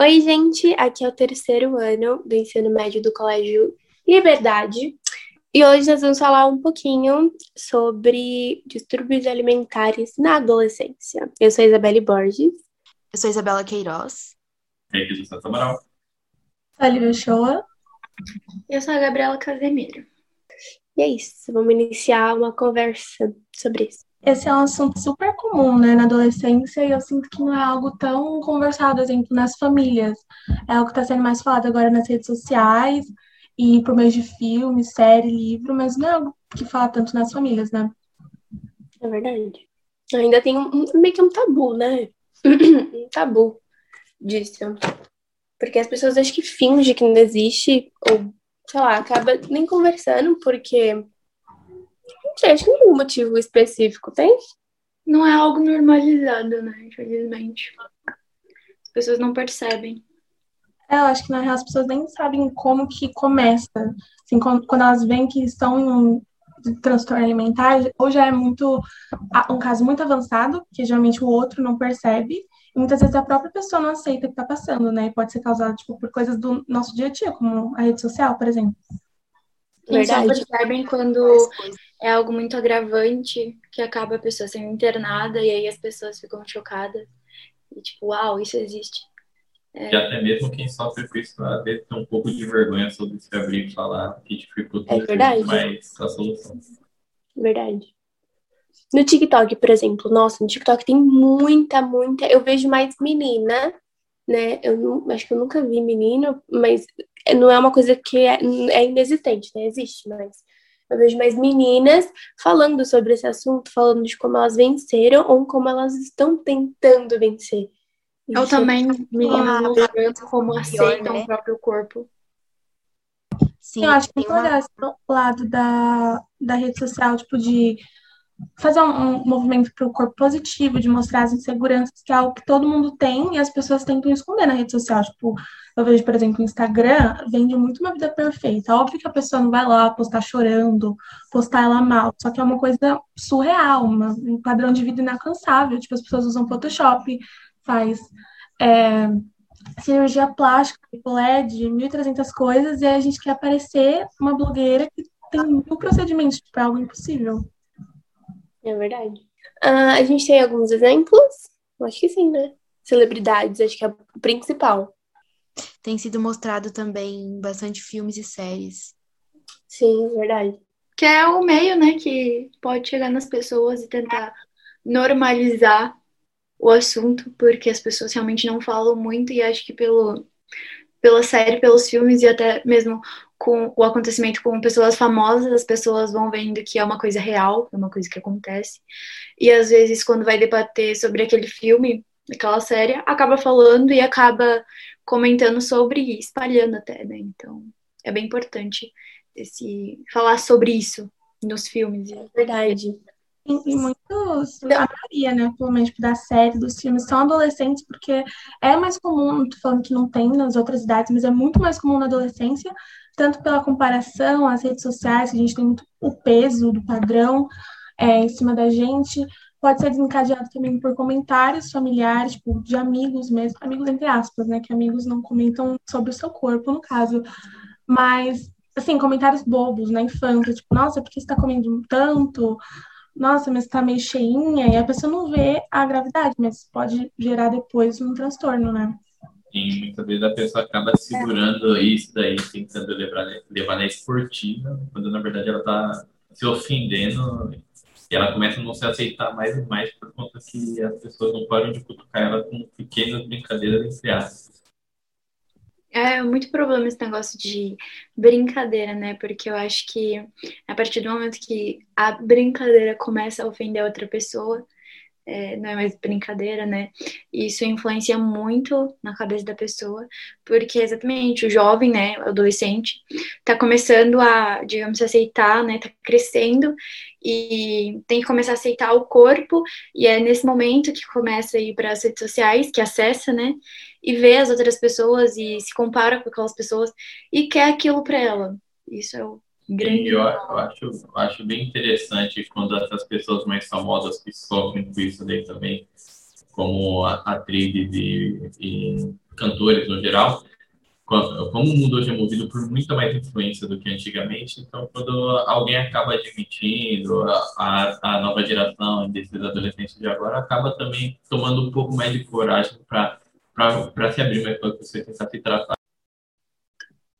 Oi, gente, aqui é o terceiro ano do ensino médio do Colégio Liberdade. E hoje nós vamos falar um pouquinho sobre distúrbios alimentares na adolescência. Eu sou a Isabelle Borges. Eu sou a Isabela Queiroz. E aqui do Santa Amaral. Sou a Lívia Shoa. Eu sou a Gabriela Casemiro. E é isso, vamos iniciar uma conversa sobre isso. Esse é um assunto super comum, né, na adolescência, e eu sinto que não é algo tão conversado, exemplo, nas famílias. É algo que está sendo mais falado agora nas redes sociais e por meio de filme, série, livro, mas não é algo que fala tanto nas famílias, né? É verdade. Ainda tem um, meio que um tabu, né? um tabu disso. Porque as pessoas acham que fingem que não existe, ou, sei lá, acaba nem conversando, porque que nenhum motivo específico, tem? Não é algo normalizado, né? Infelizmente. As pessoas não percebem. É, eu acho que na real as pessoas nem sabem como que começa. Assim, quando, quando elas veem que estão em um transtorno alimentar, ou já é muito um caso muito avançado, que geralmente o outro não percebe, e muitas vezes a própria pessoa não aceita o que está passando, né? E pode ser causado tipo, por coisas do nosso dia a dia, como a rede social, por exemplo. Eles só percebem quando é algo muito agravante que acaba a pessoa sendo internada e aí as pessoas ficam chocadas. E tipo, uau, isso existe. É... E até mesmo quem sofre com isso às vezes tem um pouco de vergonha sobre se abrir e falar que dificulta é verdade. mais a solução. Verdade. No TikTok, por exemplo, nossa, no TikTok tem muita, muita. Eu vejo mais menina, né? Eu não, acho que eu nunca vi menino, mas não é uma coisa que é, é inexistente, né? Existe, mas eu vejo mais meninas falando sobre esse assunto, falando de como elas venceram ou como elas estão tentando vencer. Eu Isso também meninas mostrando como aceitam né? o próprio corpo. Sim, eu acho que tem uma... esse lado da, da rede social, tipo, de fazer um, um movimento para o corpo positivo, de mostrar as inseguranças, que é algo que todo mundo tem e as pessoas tentam esconder na rede social. Tipo, eu vejo, por exemplo, o Instagram vende muito uma vida perfeita. Óbvio que a pessoa não vai lá postar chorando, postar ela mal, só que é uma coisa surreal, uma, um padrão de vida inalcançável. Tipo, as pessoas usam Photoshop, faz é, cirurgia plástica, LED, 1.300 coisas, e a gente quer aparecer uma blogueira que tem mil procedimentos tipo, é algo impossível. É verdade. Uh, a gente tem alguns exemplos? Acho que sim, né? Celebridades, acho que é o principal. Tem sido mostrado também bastante filmes e séries. Sim, verdade. Que é o meio, né, que pode chegar nas pessoas e tentar normalizar o assunto, porque as pessoas realmente não falam muito e acho que pelo, pela série, pelos filmes e até mesmo com o acontecimento com pessoas famosas, as pessoas vão vendo que é uma coisa real, é uma coisa que acontece. E às vezes, quando vai debater sobre aquele filme, aquela série, acaba falando e acaba comentando sobre e espalhando até, né? Então, é bem importante esse falar sobre isso nos filmes. É verdade. E, muitos, a maioria, né, pelo menos tipo, da série, dos filmes, são adolescentes, porque é mais comum, não tô falando que não tem nas outras idades, mas é muito mais comum na adolescência, tanto pela comparação às redes sociais, que a gente tem muito o peso do padrão é, em cima da gente, pode ser desencadeado também por comentários familiares, tipo, de amigos mesmo, amigos entre aspas, né, que amigos não comentam sobre o seu corpo, no caso, mas, assim, comentários bobos na infância, tipo, nossa, por que você tá comendo tanto? Nossa, mas tá meio cheinha, e a pessoa não vê a gravidade, mas pode gerar depois um transtorno, né? E muitas vezes a pessoa acaba segurando é. isso daí, tentando levar, levar na esportiva, quando na verdade ela tá se ofendendo e ela começa a não se aceitar mais e mais por conta que as pessoas não param de cutucar ela com pequenas brincadeiras entre aspas. É muito problema esse negócio de brincadeira, né? Porque eu acho que a partir do momento que a brincadeira começa a ofender a outra pessoa, é, não é mais brincadeira, né? Isso influencia muito na cabeça da pessoa, porque exatamente o jovem, né, o adolescente, tá começando a, digamos, aceitar, né, tá crescendo e tem que começar a aceitar o corpo, e é nesse momento que começa a ir para as redes sociais, que acessa, né, e vê as outras pessoas e se compara com aquelas pessoas e quer aquilo para ela. Isso é o grande. Eu, eu, acho, eu acho bem interessante quando essas pessoas mais famosas que sofrem com isso daí também como atrizes e, e cantores no geral, como o mundo hoje é movido por muita mais influência do que antigamente, então quando alguém acaba admitindo, a, a nova geração desses adolescentes de agora acaba também tomando um pouco mais de coragem para se abrir mais para você tentar se tratar.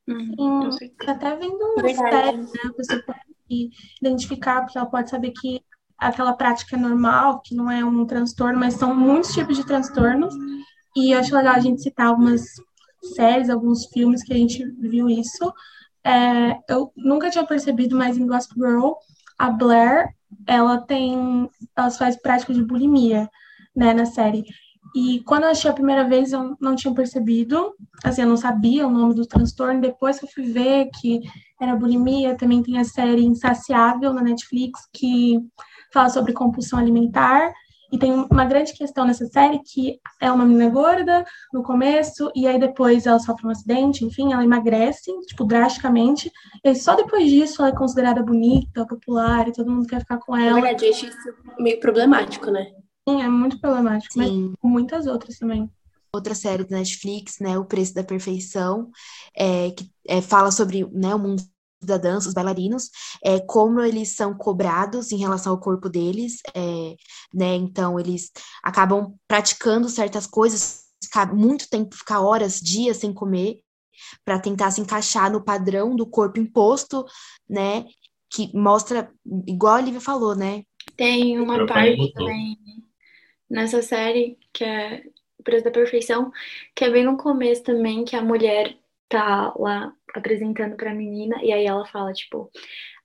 Hum, até vendo uma série, né? A pessoa pode identificar, porque ela pode saber que aquela prática é normal, que não é um transtorno, mas são muitos tipos de transtornos. E eu acho legal a gente citar algumas séries, alguns filmes que a gente viu isso. É, eu nunca tinha percebido, mas em Gossip Girl, a Blair, ela tem, ela faz prática de bulimia, né, na série. E quando eu achei a primeira vez, eu não tinha percebido, assim, eu não sabia o nome do transtorno. Depois que eu fui ver que era bulimia, também tem a série Insaciável na Netflix, que fala sobre compulsão alimentar. E tem uma grande questão nessa série que é uma menina gorda no começo, e aí depois ela sofre um acidente, enfim, ela emagrece, tipo, drasticamente. E só depois disso ela é considerada bonita, popular, e todo mundo quer ficar com ela. Na verdade, eu acho isso meio problemático, né? Sim, é muito problemático, Sim. mas com muitas outras também outra série da Netflix, né, O Preço da Perfeição, é, que é, fala sobre né, o mundo da dança, os bailarinos, é, como eles são cobrados em relação ao corpo deles, é, né? Então eles acabam praticando certas coisas, ficar muito tempo, ficar horas, dias sem comer, para tentar se encaixar no padrão do corpo imposto, né? Que mostra, igual a Lívia falou, né? Tem uma parte também nessa série que é O Preço da Perfeição, que é bem no começo também, que a mulher tá lá apresentando pra menina, e aí ela fala, tipo,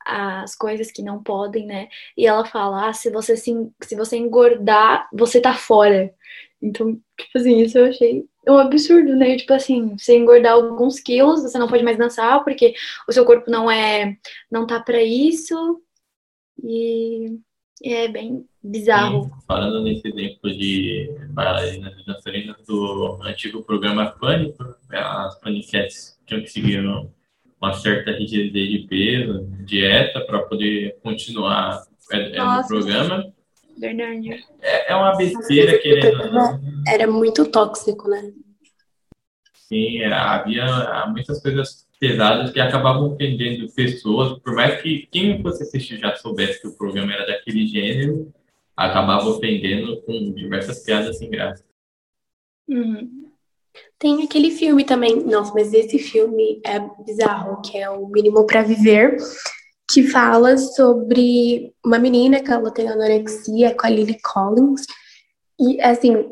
as coisas que não podem, né? E ela fala, ah, se você se, se você engordar, você tá fora. Então, tipo assim, isso eu achei um absurdo, né? Tipo assim, você engordar alguns quilos, você não pode mais dançar porque o seu corpo não é, não tá para isso. E, e, é bem bizarro. Sim, falando nesse exemplo de bailarinas e dançarinas do antigo programa Pânico, as paniquetes tinham que seguir uma certa rigidez de peso, dieta, para poder continuar é, é no programa. Verdade. É, é uma besteira querendo. Era muito tóxico, né? Sim, havia muitas coisas pesadas que acabavam ofendendo pessoas, por mais que quem fosse assistir já soubesse que o programa era daquele gênero, acabava ofendendo com diversas piadas sem graça. Uhum. Tem aquele filme também, nossa, mas esse filme é bizarro, que é o Mínimo para Viver, que fala sobre uma menina que ela tem anorexia com a Lily Collins. E assim,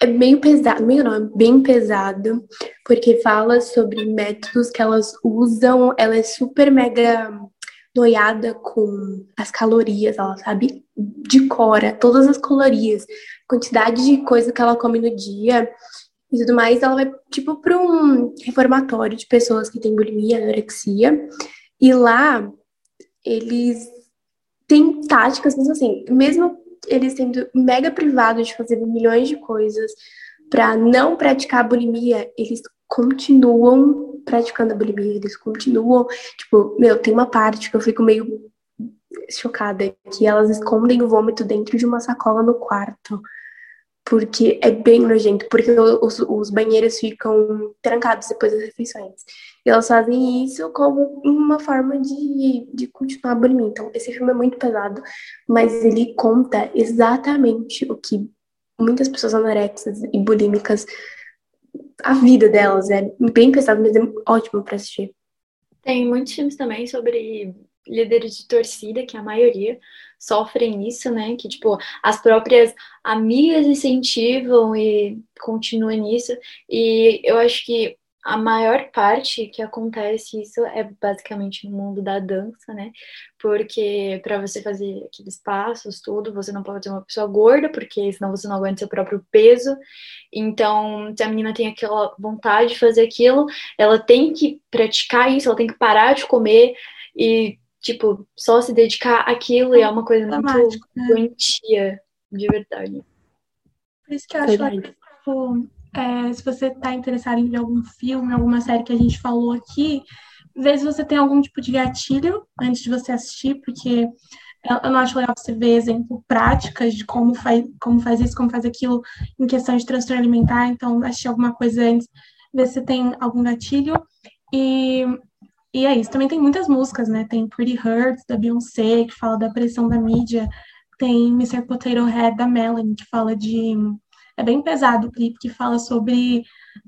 é meio pesado, meio não, é bem pesado, porque fala sobre métodos que elas usam, ela é super mega noiada com as calorias, ela sabe de cora todas as calorias, quantidade de coisa que ela come no dia e tudo mais, ela vai, tipo, para um reformatório de pessoas que têm bulimia, anorexia, e lá eles têm táticas, mas assim, mesmo eles sendo mega privados de fazer milhões de coisas para não praticar bulimia, eles continuam praticando a bulimia, eles continuam, tipo, meu, tem uma parte que eu fico meio chocada, que elas escondem o vômito dentro de uma sacola no quarto porque é bem nojento, porque os, os banheiros ficam trancados depois das refeições. E elas fazem isso como uma forma de, de continuar a. Então, esse filme é muito pesado, mas ele conta exatamente o que muitas pessoas anorexas e bulímicas, a vida delas é bem pesado, mas é ótimo para assistir. Tem muitos filmes também sobre líderes de torcida, que a maioria sofrem isso, né? Que, tipo, as próprias amigas incentivam e continuam nisso. E eu acho que a maior parte que acontece isso é basicamente no mundo da dança, né? Porque para você fazer aqueles passos, tudo, você não pode ser uma pessoa gorda, porque senão você não aguenta seu próprio peso. Então, se a menina tem aquela vontade de fazer aquilo, ela tem que praticar isso, ela tem que parar de comer e tipo, só se dedicar àquilo e é uma coisa muito né? doentia, de verdade. Por isso que eu acho que, tipo, é, se você está interessado em ver algum filme, alguma série que a gente falou aqui, vê se você tem algum tipo de gatilho antes de você assistir, porque eu não acho legal você ver exemplo práticas de como faz, como faz isso, como faz aquilo em questão de transtorno alimentar. Então, achei alguma coisa antes, ver se tem algum gatilho. E, e é isso. Também tem muitas músicas, né? Tem Pretty Hurts, da Beyoncé, que fala da pressão da mídia. Tem Mr. Potato Head, da Melanie, que fala de... É bem pesado o clipe, que fala sobre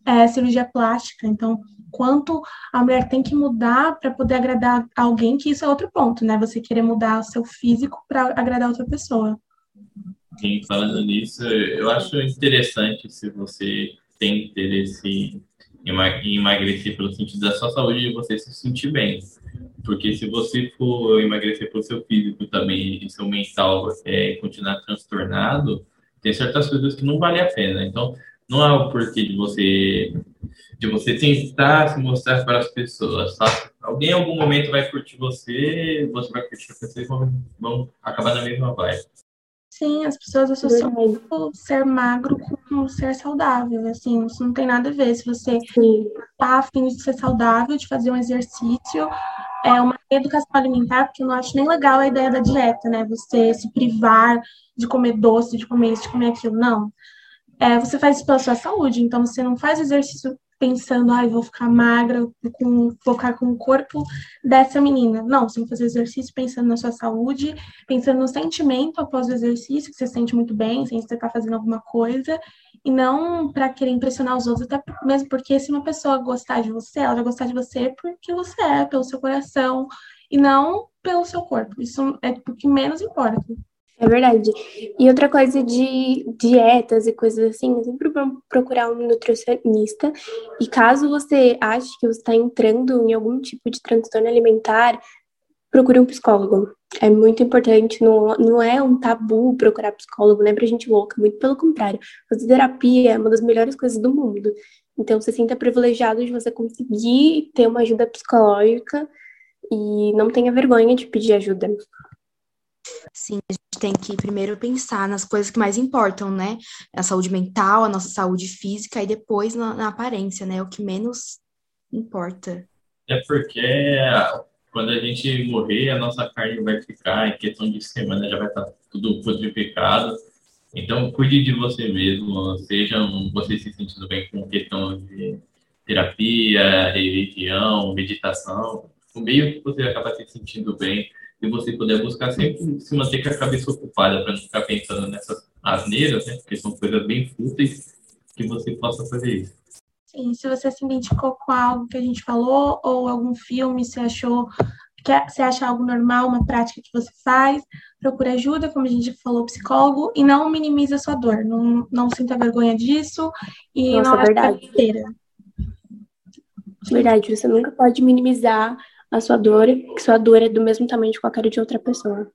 é, cirurgia plástica. Então, quanto a mulher tem que mudar para poder agradar alguém, que isso é outro ponto, né? Você querer mudar o seu físico para agradar outra pessoa. Sim, falando nisso, eu acho interessante se você tem interesse emagrecer pelo sentido da sua saúde e você se sentir bem. Porque se você for emagrecer pelo seu físico também e seu mental é, continuar transtornado, tem certas coisas que não vale a pena. Então, não há o porquê de você de você tentar se mostrar para as pessoas, sabe? Alguém em algum momento vai curtir você, você vai curtir a pessoa e vão, vão acabar na mesma vibe. Sim, as pessoas associam ser magro com ser saudável, assim, isso não tem nada a ver. Se você está afim de ser saudável, de fazer um exercício, é uma educação alimentar, porque eu não acho nem legal a ideia da dieta, né? Você se privar de comer doce, de comer isso, de comer aquilo, não. É, você faz isso pela sua saúde, então você não faz exercício pensando, ai, ah, vou ficar magra, com, vou com o corpo dessa menina. Não, você tem que fazer exercício pensando na sua saúde, pensando no sentimento após o exercício, que você se sente muito bem, sem você estar tá fazendo alguma coisa, e não para querer impressionar os outros, até mesmo porque se uma pessoa gostar de você, ela vai gostar de você porque você é, pelo seu coração, e não pelo seu corpo. Isso é o que menos importa. É verdade. E outra coisa de dietas e coisas assim, sempre bom procurar um nutricionista. E caso você ache que você está entrando em algum tipo de transtorno alimentar, procure um psicólogo. É muito importante, não, não é um tabu procurar psicólogo, não é pra gente louca, muito pelo contrário. Fazer terapia é uma das melhores coisas do mundo. Então, você sinta privilegiado de você conseguir ter uma ajuda psicológica e não tenha vergonha de pedir ajuda. Sim, a gente tem que primeiro pensar nas coisas que mais importam, né? A saúde mental, a nossa saúde física e depois na, na aparência, né? O que menos importa. É porque quando a gente morrer, a nossa carne vai ficar em questão de semana, já vai estar tudo purificado. Então, cuide de você mesmo, seja você se sentindo bem com questão de terapia, religião, meditação. O meio que você acaba se sentindo bem e você puder buscar sempre se manter com a cabeça ocupada para não ficar pensando nessas asneiras, né? Porque são coisas bem fúteis que você possa fazer isso. Sim, se você se identificou com algo que a gente falou ou algum filme, se achou que você acha algo normal, uma prática que você faz, procure ajuda, como a gente falou, psicólogo, e não minimize a sua dor. Não, não sinta vergonha disso e Nossa, não é verdade. Verdade, você nunca pode minimizar a sua dor, que sua dor é do mesmo tamanho de qualquer de outra pessoa.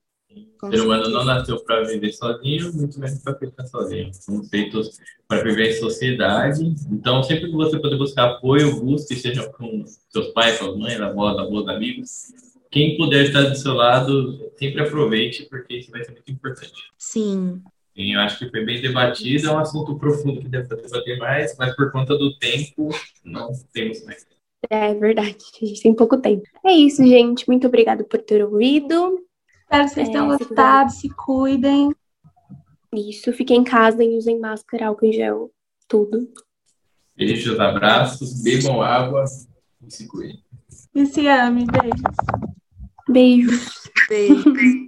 O ser humano não nasceu para viver sozinho, muito menos para ficar sozinho. Somos feitos para viver em sociedade. Então, sempre que você puder buscar apoio, busque, seja com seus pais, suas mães, avós, avós, amigos. Quem puder estar do seu lado, sempre aproveite, porque isso vai ser muito importante. Sim. Sim, eu acho que foi bem debatido, é um assunto profundo que deve debater mais, mas por conta do tempo, não temos mais. É verdade, a gente tem pouco tempo. É isso, gente. Muito obrigada por ter ouvido. Espero que vocês é, tenham gostado, se, se cuidem. Isso, fiquem em casa e usem máscara, álcool em gel, tudo. Beijos, abraços, bebam água e se cuidem. E se ame, beijos. Beijos. Beijos.